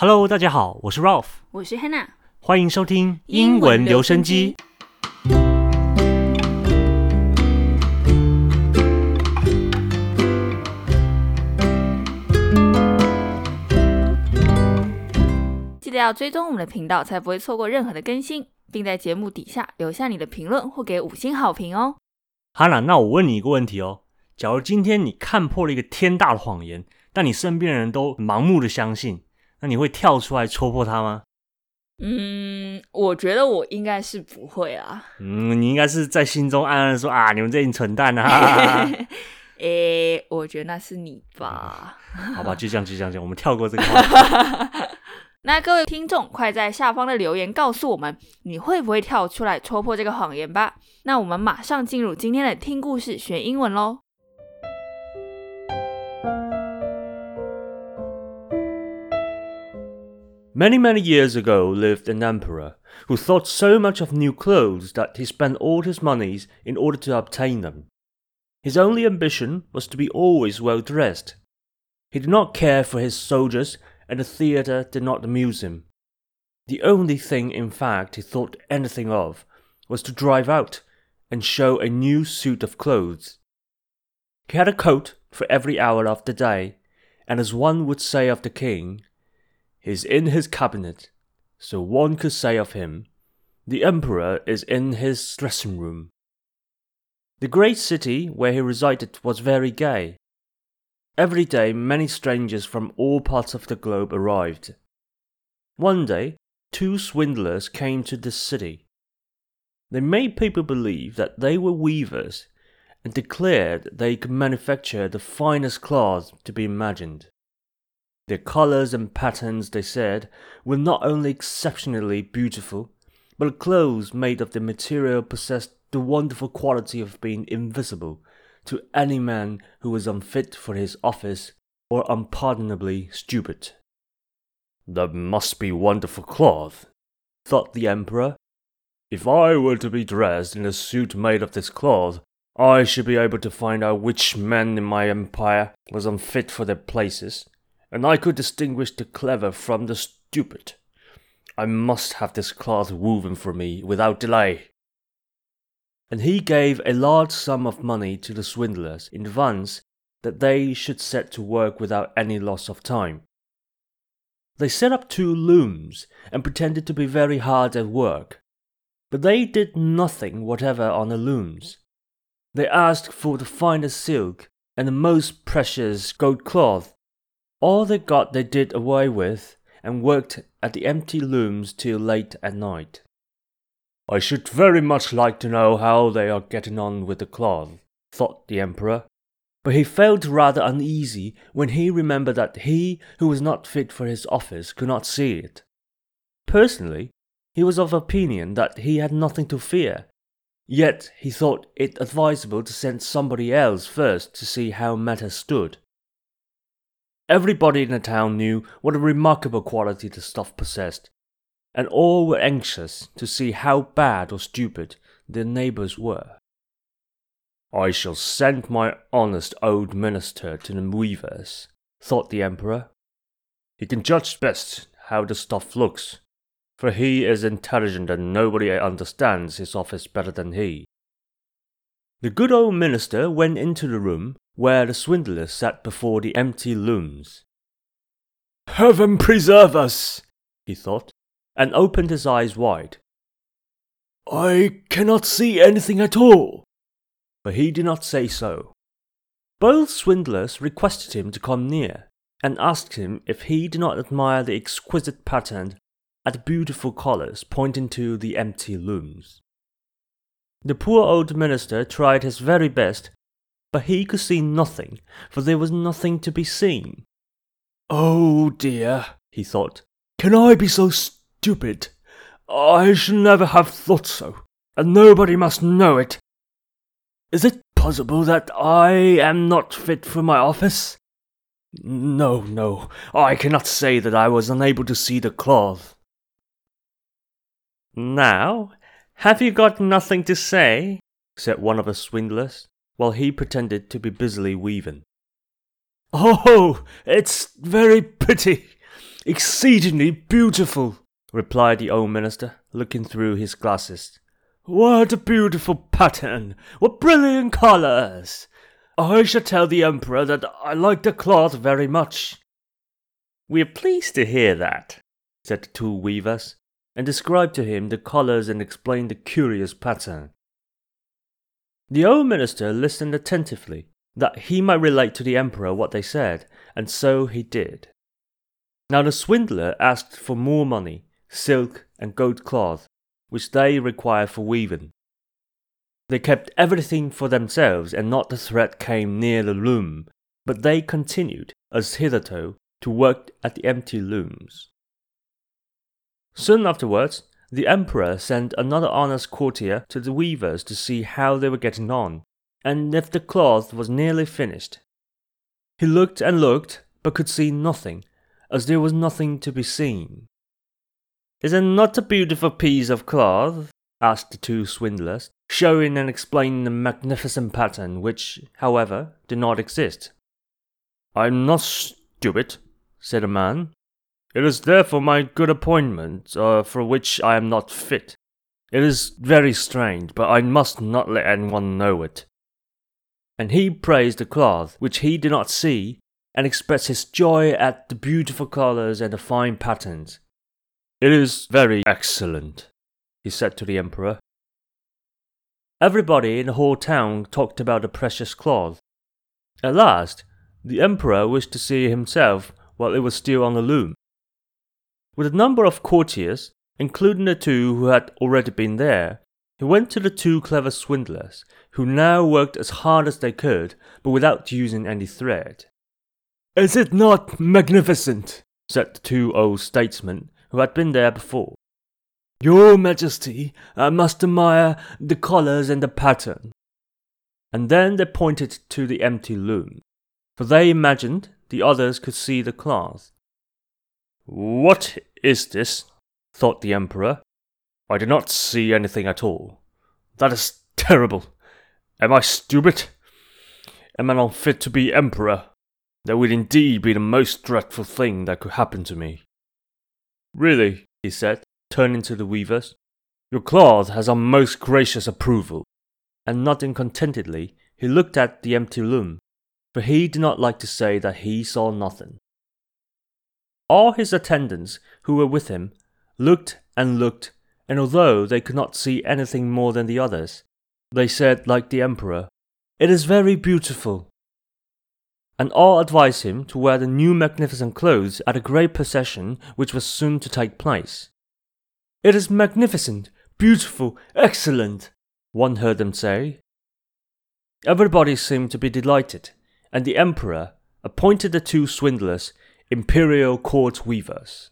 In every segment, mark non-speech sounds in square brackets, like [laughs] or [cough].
Hello，大家好，我是 Ralph，我是 Hannah，欢迎收听英文留声机。。记得要追踪我们的频道，才不会错过任何的更新，并在节目底下留下你的评论或给五星好评哦。Hannah，，那我问你一个问题哦，假如今天你看破了一个天大的谎言，但你身边的人都盲目的相信，那你会跳出来戳破他吗？嗯，我觉得我应该是不会啊。嗯，你应该是在心中暗暗地说啊，你们这群蠢蛋啊！[laughs] [laughs] 诶，我觉得那是你吧。好吧，就这样，就这样，就，我们跳过这个话题。[laughs] 那各位听众，快在下方的留言告诉我们，你会不会跳出来戳破这个谎言吧？那我们马上进入今天的听故事学英文喽。Many, many years ago lived an emperor who thought so much of new clothes that he spent all his monies in order to obtain them. His only ambition was to be always well dressed. He did not care for his soldiers, and the theatre did not amuse him. The only thing, in fact, he thought anything of was to drive out and show a new suit of clothes. He had a coat for every hour of the day, and as one would say of the king, is in his cabinet, so one could say of him, the emperor is in his dressing room. The great city where he resided was very gay. Every day many strangers from all parts of the globe arrived. One day, two swindlers came to this city. They made people believe that they were weavers and declared they could manufacture the finest cloth to be imagined. Their colors and patterns, they said, were not only exceptionally beautiful, but the clothes made of the material possessed the wonderful quality of being invisible to any man who was unfit for his office or unpardonably stupid. That must be wonderful cloth, thought the emperor. If I were to be dressed in a suit made of this cloth, I should be able to find out which man in my empire was unfit for their places and I could distinguish the clever from the stupid. I must have this cloth woven for me without delay. And he gave a large sum of money to the swindlers in advance that they should set to work without any loss of time. They set up two looms and pretended to be very hard at work, but they did nothing whatever on the looms. They asked for the finest silk and the most precious gold cloth all they got they did away with, and worked at the empty looms till late at night. I should very much like to know how they are getting on with the cloth, thought the emperor. But he felt rather uneasy when he remembered that he who was not fit for his office could not see it. Personally, he was of opinion that he had nothing to fear, yet he thought it advisable to send somebody else first to see how matters stood. Everybody in the town knew what a remarkable quality the stuff possessed, and all were anxious to see how bad or stupid their neighbors were. I shall send my honest old minister to the weavers, thought the emperor. He can judge best how the stuff looks, for he is intelligent and nobody understands his office better than he. The good old minister went into the room where the swindlers sat before the empty looms. Heaven preserve us, he thought, and opened his eyes wide. I cannot see anything at all. But he did not say so. Both swindlers requested him to come near, and asked him if he did not admire the exquisite pattern and beautiful colours pointing to the empty looms. The poor old minister tried his very best, but he could see nothing, for there was nothing to be seen. Oh dear, he thought, can I be so stupid? I should never have thought so, and nobody must know it. Is it possible that I am not fit for my office? No, no, I cannot say that I was unable to see the cloth. Now, have you got nothing to say? said one of the swindlers, while he pretended to be busily weaving. Oh, it's very pretty, exceedingly beautiful, replied the old minister, looking through his glasses. What a beautiful pattern! What brilliant colours! I shall tell the Emperor that I like the cloth very much. We are pleased to hear that, said the two weavers, and described to him the colours and explained the curious pattern. The old minister listened attentively, that he might relate to the emperor what they said, and so he did. Now the swindler asked for more money, silk, and gold cloth, which they required for weaving. They kept everything for themselves, and not the thread came near the loom, but they continued, as hitherto, to work at the empty looms. Soon afterwards, the emperor sent another honest courtier to the weavers to see how they were getting on, and if the cloth was nearly finished. He looked and looked, but could see nothing, as there was nothing to be seen. Is it not a beautiful piece of cloth? asked the two swindlers, showing and explaining the magnificent pattern, which, however, did not exist. I'm not stupid, said a man. It is therefore my good appointment, uh, for which I am not fit. It is very strange, but I must not let anyone know it. And he praised the cloth, which he did not see, and expressed his joy at the beautiful colours and the fine patterns. It is very excellent, he said to the emperor. Everybody in the whole town talked about the precious cloth. At last, the emperor wished to see himself while it was still on the loom. With a number of courtiers, including the two who had already been there, he went to the two clever swindlers, who now worked as hard as they could, but without using any thread. Is it not magnificent? said the two old statesmen who had been there before. Your Majesty, I must admire the colours and the pattern. And then they pointed to the empty loom, for they imagined the others could see the cloth. What is this? thought the Emperor. I do not see anything at all. That is terrible. Am I stupid? Am I not fit to be Emperor? That would indeed be the most dreadful thing that could happen to me. Really, he said, turning to the weavers, your cloth has our most gracious approval. And nodding contentedly, he looked at the empty loom, for he did not like to say that he saw nothing. All his attendants who were with him looked and looked, and although they could not see anything more than the others, they said, like the emperor, It is very beautiful. And all advised him to wear the new magnificent clothes at a great procession which was soon to take place. It is magnificent, beautiful, excellent, one heard them say. Everybody seemed to be delighted, and the emperor appointed the two swindlers imperial court weavers.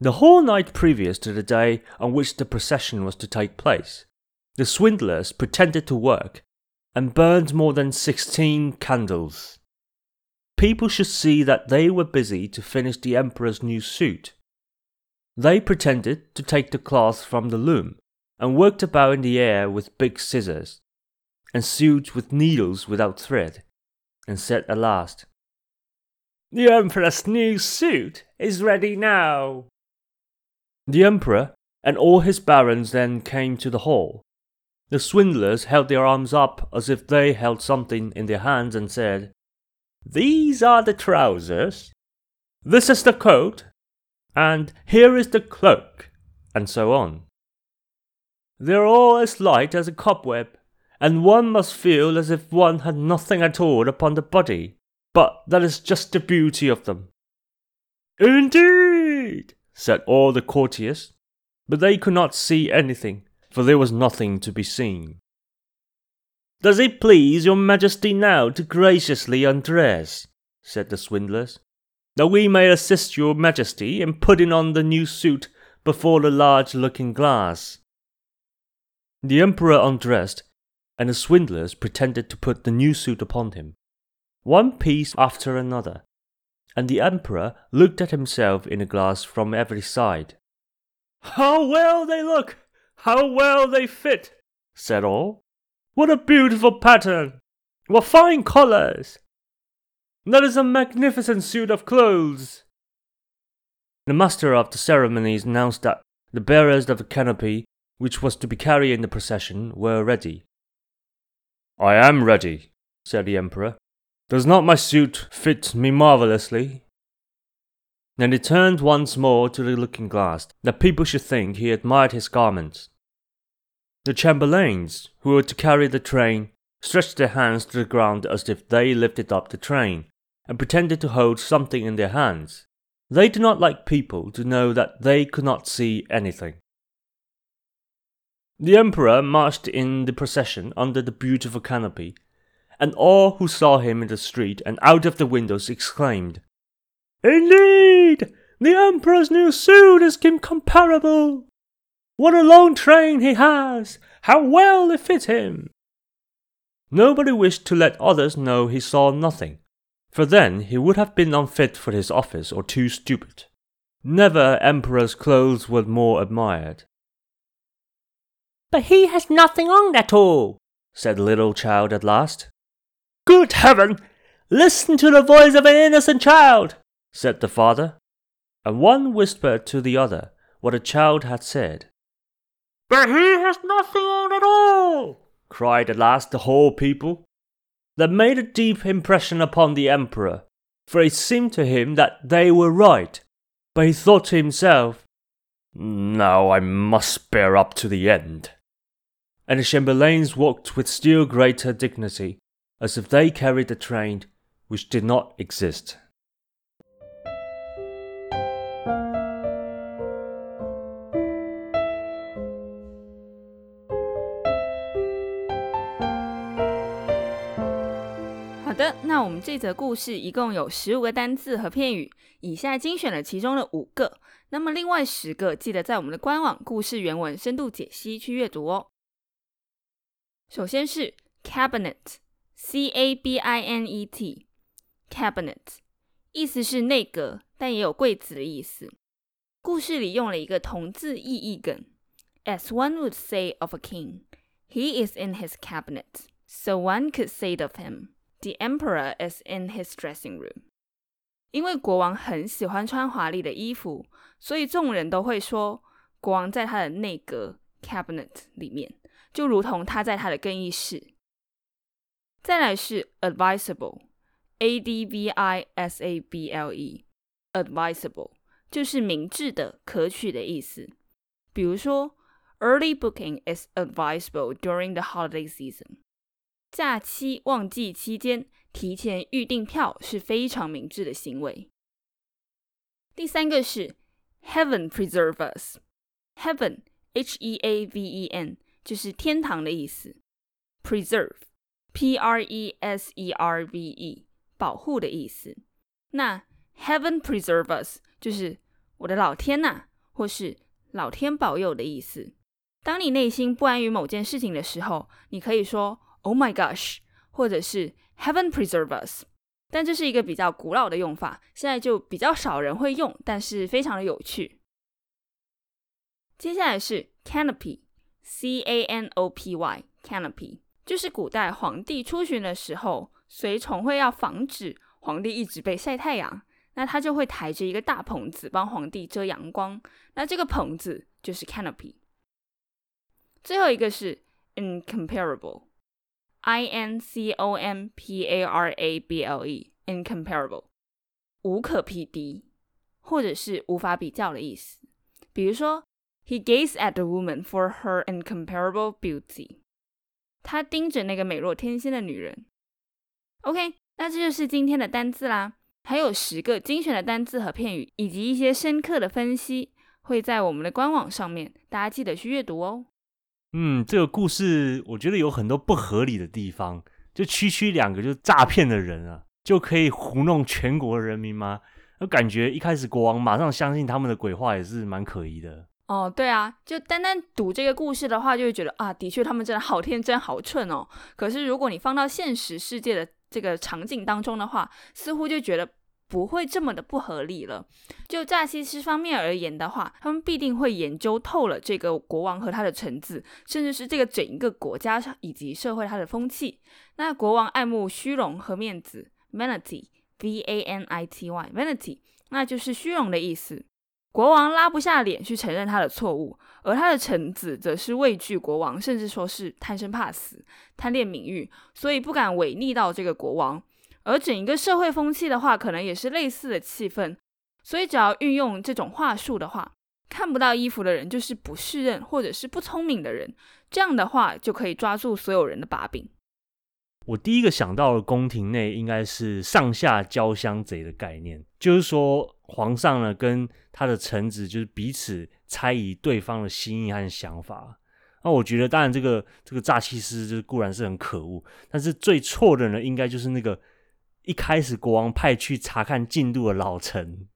The whole night previous to the day on which the procession was to take place, the swindlers pretended to work and burned more than sixteen candles. People should see that they were busy to finish the emperor's new suit. They pretended to take the cloth from the loom and worked about in the air with big scissors, and sewed with needles without thread, and said at last, The emperor's new suit is ready now. The emperor and all his barons then came to the hall. The swindlers held their arms up as if they held something in their hands and said, These are the trousers, this is the coat, and here is the cloak, and so on. They're all as light as a cobweb, and one must feel as if one had nothing at all upon the body. But that is just the beauty of them. Indeed, said all the courtiers, but they could not see anything, for there was nothing to be seen. Does it please your majesty now to graciously undress? said the swindlers that we may assist your majesty in putting on the new suit before the large looking glass. The emperor undressed, and the swindlers pretended to put the new suit upon him, one piece after another, and the emperor looked at himself in the glass from every side. How well they look! How well they fit! said all. What a beautiful pattern! What fine colours! That is a magnificent suit of clothes. the master of the ceremonies announced that the bearers of the canopy, which was to be carried in the procession, were ready. I am ready, said the emperor. Does not my suit fit me marvellously? Then he turned once more to the looking glass, that people should think he admired his garments. The chamberlains, who were to carry the train, stretched their hands to the ground as if they lifted up the train, and pretended to hold something in their hands. They do not like people to know that they could not see anything. The emperor marched in the procession under the beautiful canopy, and all who saw him in the street and out of the windows exclaimed, Indeed, the emperor's new suit is incomparable! What a long train he has! How well it fits him! Nobody wished to let others know he saw nothing, for then he would have been unfit for his office or too stupid. Never emperor's clothes were more admired. But he has nothing on at all, said little child at last. Good heaven! Listen to the voice of an innocent child, said the father. And one whispered to the other what the child had said. But he has nothing on at all, cried at last the whole people. That made a deep impression upon the emperor, for it seemed to him that they were right. But he thought to himself, Now I must bear up to the end. And the chamberlains walked with still greater dignity, as if they carried a train which did not exist. 好的，那我们这则故事一共有十五个单字和片语，以下精选了其中的五个，那么另外十个记得在我们的官网故事原文深度解析去阅读哦。首先是 cabinet，c a b i n e t，cabinet，意思是内阁，但也有柜子的意思。故事里用了一个同字意义梗，as one would say of a king，he is in his cabinet，so one could say of him。The emperor is in his dressing room。因为国王很喜欢穿华丽的衣服，所以众人都会说国王在他的内阁 （cabinet） 里面，就如同他在他的更衣室。 再来是 advisable，a d v i s a b l e，advisable 就是明智的、可取的意思。比如说，early booking is advisable during the holiday season。假期旺季期间提前预订票是非常明智的行为。第三个是 Heaven preserve us，Heaven H E A V E N 就是天堂的意思，Preserve P R E S E R V E 保护的意思。那 Heaven preserve us 就是我的老天呐，或是老天保佑的意思。当你内心不安于某件事情的时候，你可以说。Oh my gosh，或者是 Heaven preserve us，但这是一个比较古老的用法，现在就比较少人会用，但是非常的有趣。接下来是 canopy，C A N O P Y，canopy 就是古代皇帝出巡的时候，随从会要防止皇帝一直被晒太阳，那他就会抬着一个大棚子帮皇帝遮阳光，那这个棚子就是 canopy。最后一个是 incomparable。I N C O M P A R A B L E，incomparable，无可匹敌，或者是无法比较的意思。比如说，He gazed at the woman for her incomparable beauty。他盯着那个美若天仙的女人。OK，那这就是今天的单字啦。还有十个精选的单字和片语，以及一些深刻的分析，会在我们的官网上面，大家记得去阅读哦。嗯，这个故事我觉得有很多不合理的地方。就区区两个就诈骗的人啊，就可以糊弄全国人民吗？我感觉一开始国王马上相信他们的鬼话也是蛮可疑的。哦，对啊，就单单读这个故事的话，就会觉得啊，的确他们真的好天真、好蠢哦。可是如果你放到现实世界的这个场景当中的话，似乎就觉得。不会这么的不合理了。就诈欺师方面而言的话，他们必定会研究透了这个国王和他的臣子，甚至是这个整一个国家以及社会它的风气。那国王爱慕虚荣和面子，vanity，v a n i t y，vanity，那就是虚荣的意思。国王拉不下脸去承认他的错误，而他的臣子则是畏惧国王，甚至说是贪生怕死、贪恋名誉，所以不敢违逆到这个国王。而整一个社会风气的话，可能也是类似的气氛。所以只要运用这种话术的话，看不到衣服的人就是不适任或者是不聪明的人，这样的话就可以抓住所有人的把柄。我第一个想到的宫廷内应该是上下交相贼的概念，就是说皇上呢跟他的臣子就是彼此猜疑对方的心意和想法。那我觉得，当然这个这个诈欺师就是固然是很可恶，但是最错的呢，应该就是那个一开始国王派去查看进度的老臣，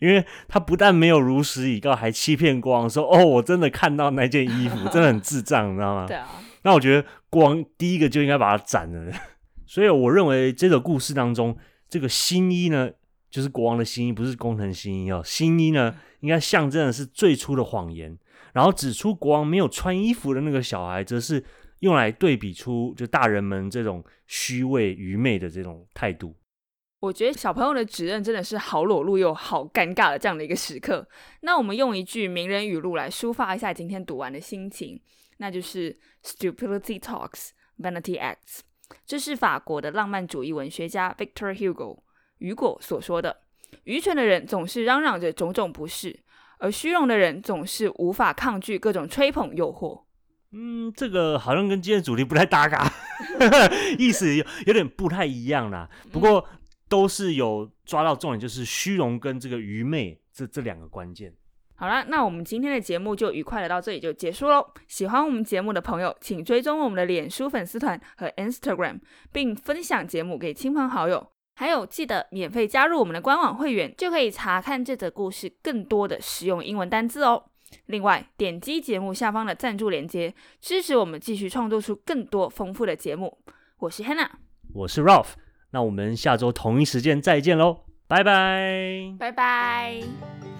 因为他不但没有如实以告，还欺骗国王说：“哦，我真的看到那件衣服，[laughs] 真的很智障，你知道吗？”对啊。那我觉得国王第一个就应该把他斩了，[laughs] 所以我认为这个故事当中，这个新衣呢，就是国王的新衣，不是工藤新衣哦。新衣呢，应该象征的是最初的谎言，然后指出国王没有穿衣服的那个小孩，则是用来对比出就大人们这种虚伪愚昧的这种态度。我觉得小朋友的指认真的是好裸露又好尴尬的这样的一个时刻。那我们用一句名人语录来抒发一下今天读完的心情。那就是 stupidity talks, vanity acts。这是法国的浪漫主义文学家 Victor Hugo 雨果所说的。愚蠢的人总是嚷嚷着种种不是，而虚荣的人总是无法抗拒各种吹捧诱惑。嗯，这个好像跟今天主题不太搭嘎，[laughs] 意思有有点不太一样啦。不过都是有抓到重点，就是虚荣跟这个愚昧这这两个关键。好了，那我们今天的节目就愉快的到这里就结束喽。喜欢我们节目的朋友，请追踪我们的脸书粉丝团和 Instagram，并分享节目给亲朋好友。还有，记得免费加入我们的官网会员，就可以查看这则故事更多的实用英文单字哦。另外，点击节目下方的赞助链接，支持我们继续创作出更多丰富的节目。我是 Hannah，我是 Ralph，那我们下周同一时间再见喽，拜拜，拜拜。